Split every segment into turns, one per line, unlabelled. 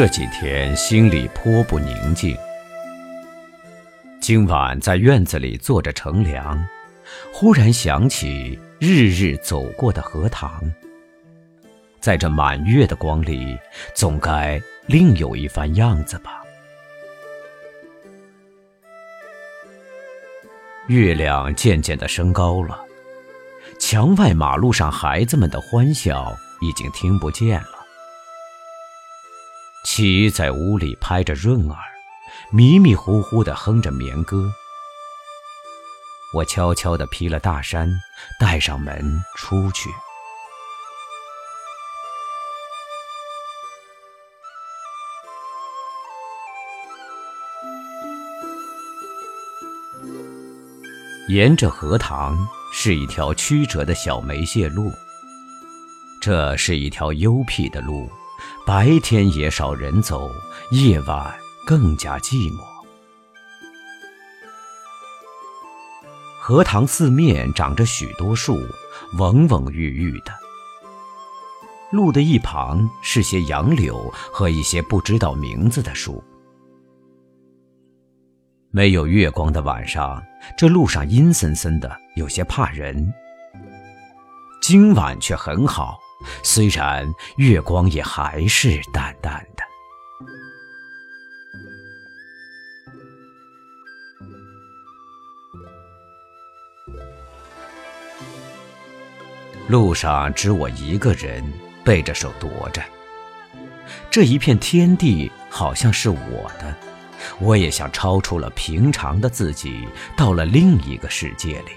这几天心里颇不宁静。今晚在院子里坐着乘凉，忽然想起日日走过的荷塘。在这满月的光里，总该另有一番样子吧。月亮渐渐的升高了，墙外马路上孩子们的欢笑已经听不见了。七在屋里拍着闰儿，迷迷糊糊地哼着眠歌。我悄悄地披了大衫，带上门出去。沿着荷塘是一条曲折的小梅屑路，这是一条幽僻的路。白天也少人走，夜晚更加寂寞。荷塘四面长着许多树，蓊蓊郁郁的。路的一旁是些杨柳和一些不知道名字的树。没有月光的晚上，这路上阴森森的，有些怕人。今晚却很好。虽然月光也还是淡淡的，路上只我一个人背着手踱着。这一片天地好像是我的，我也像超出了平常的自己，到了另一个世界里。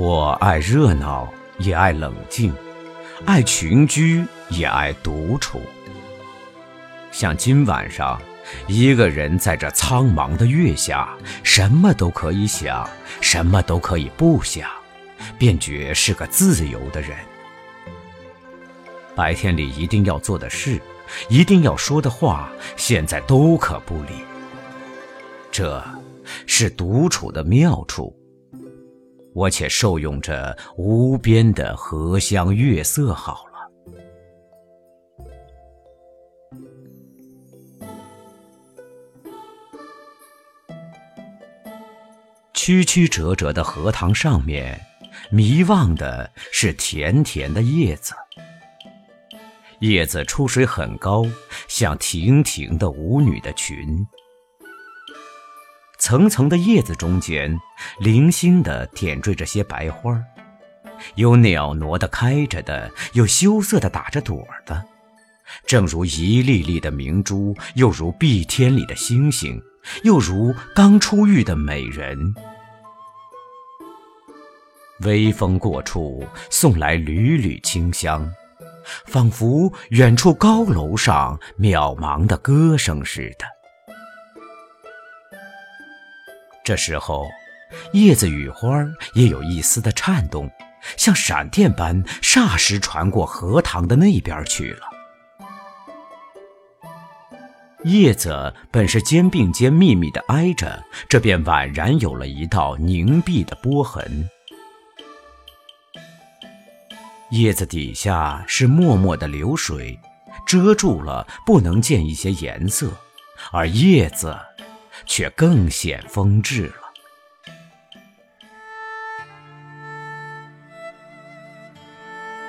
我爱热闹，也爱冷静；爱群居，也爱独处。像今晚上，一个人在这苍茫的月下，什么都可以想，什么都可以不想，便觉是个自由的人。白天里一定要做的事，一定要说的话，现在都可不理。这，是独处的妙处。我且受用这无边的荷香月色好了。曲曲折折的荷塘上面，迷望的是甜甜的叶子。叶子出水很高，像亭亭的舞女的裙。层层的叶子中间，零星地点缀着些白花有袅娜的开着的，有羞涩的打着朵的，正如一粒粒的明珠，又如碧天里的星星，又如刚出浴的美人。微风过处，送来缕缕清香，仿佛远处高楼上渺茫的歌声似的。这时候，叶子与花也有一丝的颤动，像闪电般霎时传过荷塘的那边去了。叶子本是肩并肩密密的挨着，这便宛然有了一道凝碧的波痕。叶子底下是脉脉的流水，遮住了，不能见一些颜色，而叶子。却更显风致了。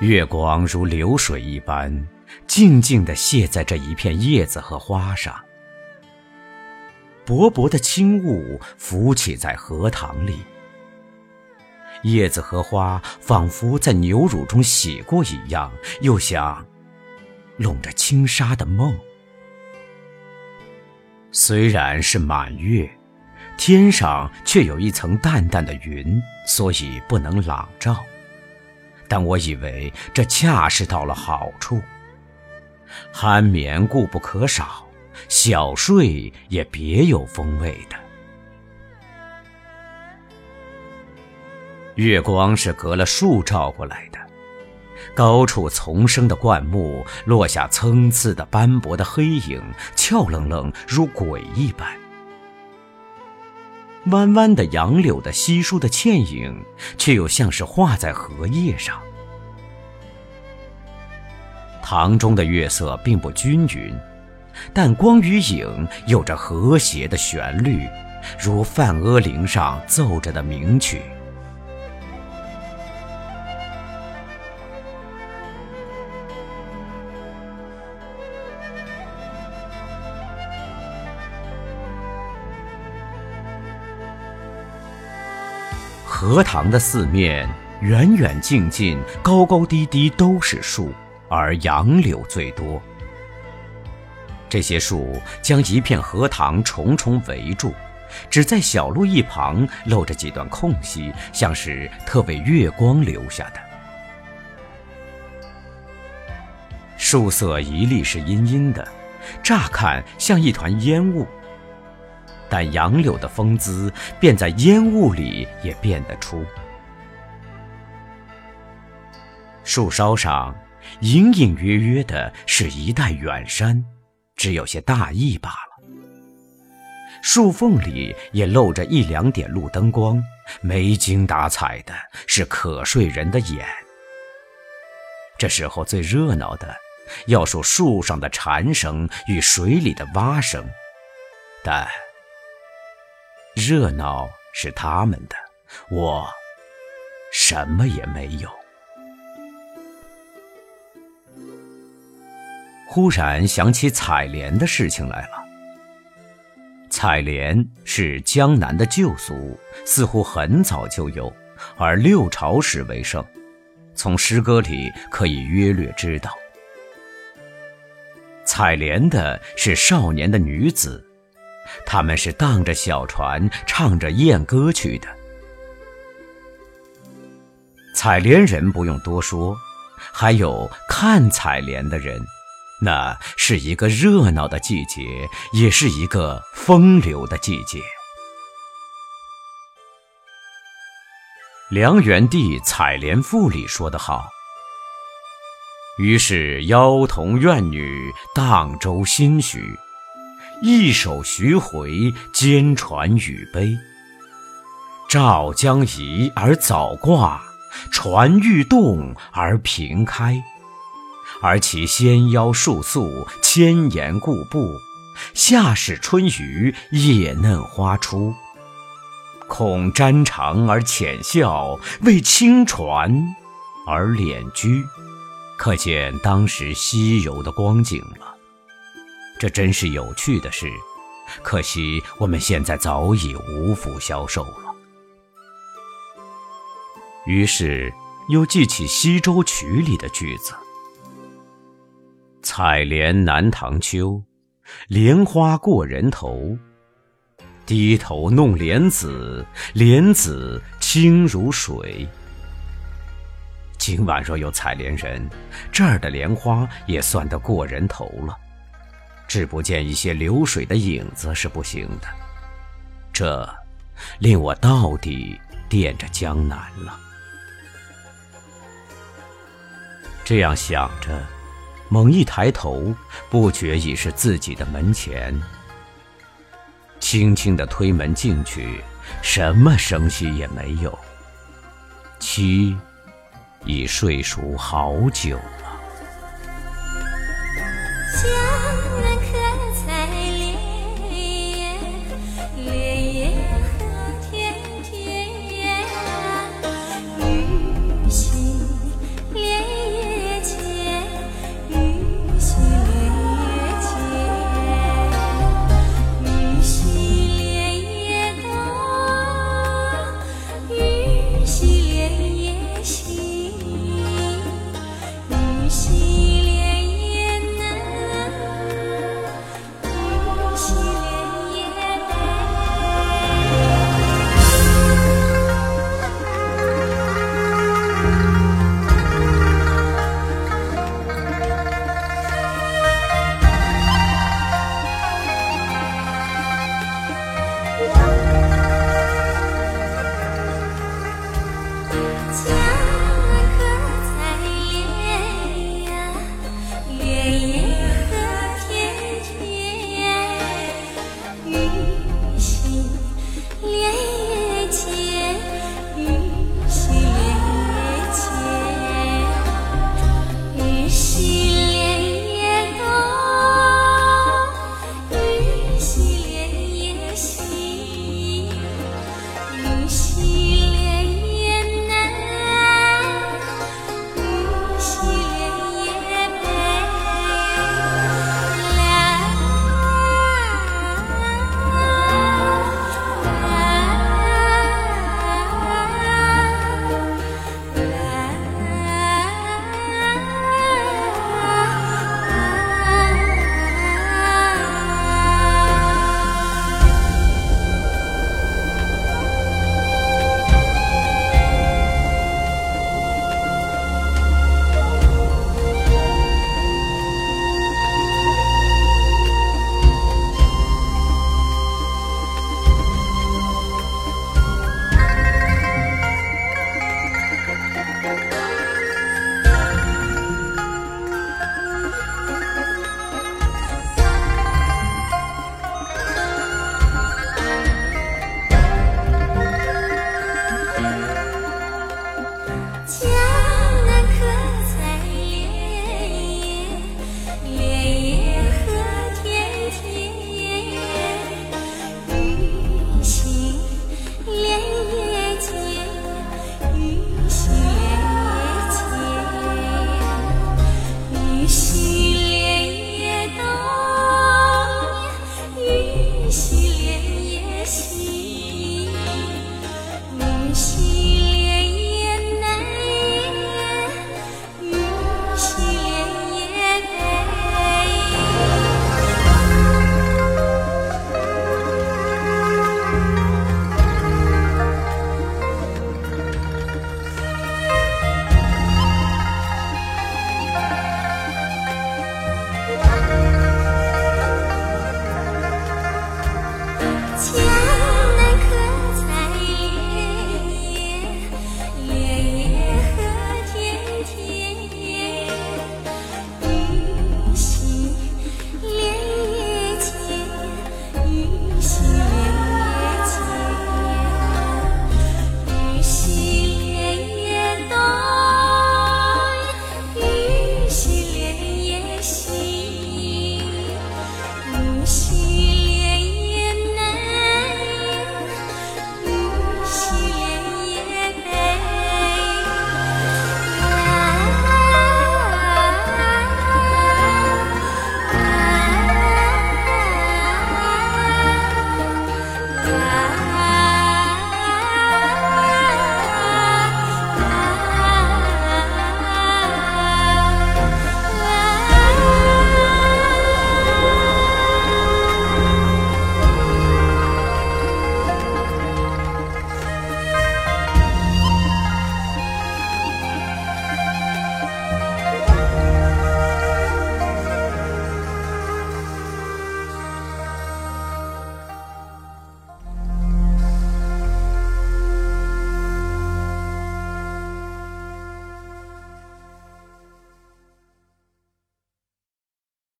月光如流水一般，静静地泻在这一片叶子和花上。薄薄的轻雾浮起在荷塘里，叶子和花仿佛在牛乳中洗过一样，又像笼着轻纱的梦。虽然是满月，天上却有一层淡淡的云，所以不能朗照。但我以为这恰是到了好处。酣眠固不可少，小睡也别有风味的。月光是隔了树照过来的。高处丛生的灌木落下参差的斑驳的黑影，俏愣愣如鬼一般。弯弯的杨柳的稀疏的倩影，却又像是画在荷叶上。塘中的月色并不均匀，但光与影有着和谐的旋律，如梵阿铃上奏着的名曲。荷塘的四面，远远近近、高高低低都是树，而杨柳最多。这些树将一片荷塘重重围住，只在小路一旁露着几段空隙，像是特为月光留下的。树色一粒是阴阴的，乍看像一团烟雾。但杨柳的风姿，便在烟雾里也辨得出。树梢上隐隐约约的是一带远山，只有些大意罢了。树缝里也露着一两点路灯光，没精打采的，是可睡人的眼。这时候最热闹的，要数树上的蝉声与水里的蛙声，但。热闹是他们的，我什么也没有。忽然想起采莲的事情来了。采莲是江南的旧俗，似乎很早就有，而六朝时为盛。从诗歌里可以约略知道，采莲的是少年的女子。他们是荡着小船，唱着艳歌去的。采莲人不用多说，还有看采莲的人，那是一个热闹的季节，也是一个风流的季节。梁元帝《采莲赋》里说得好：“于是妖童怨女，荡舟心许。”一首徐回，兼传与悲。棹将移而早挂，船欲动而平开。而其纤腰束素，千岩固步。夏始春余，叶嫩花初。恐沾裳而浅笑，为轻船而敛居。可见当时西游的光景了。这真是有趣的事，可惜我们现在早已无福消受了。于是又记起《西洲曲》里的句子：“采莲南塘秋，莲花过人头。低头弄莲子，莲子清如水。”今晚若有采莲人，这儿的莲花也算得过人头了。只不见一些流水的影子是不行的，这令我到底惦着江南了。这样想着，猛一抬头，不觉已是自己的门前。轻轻的推门进去，什么声息也没有。妻已睡熟好久了。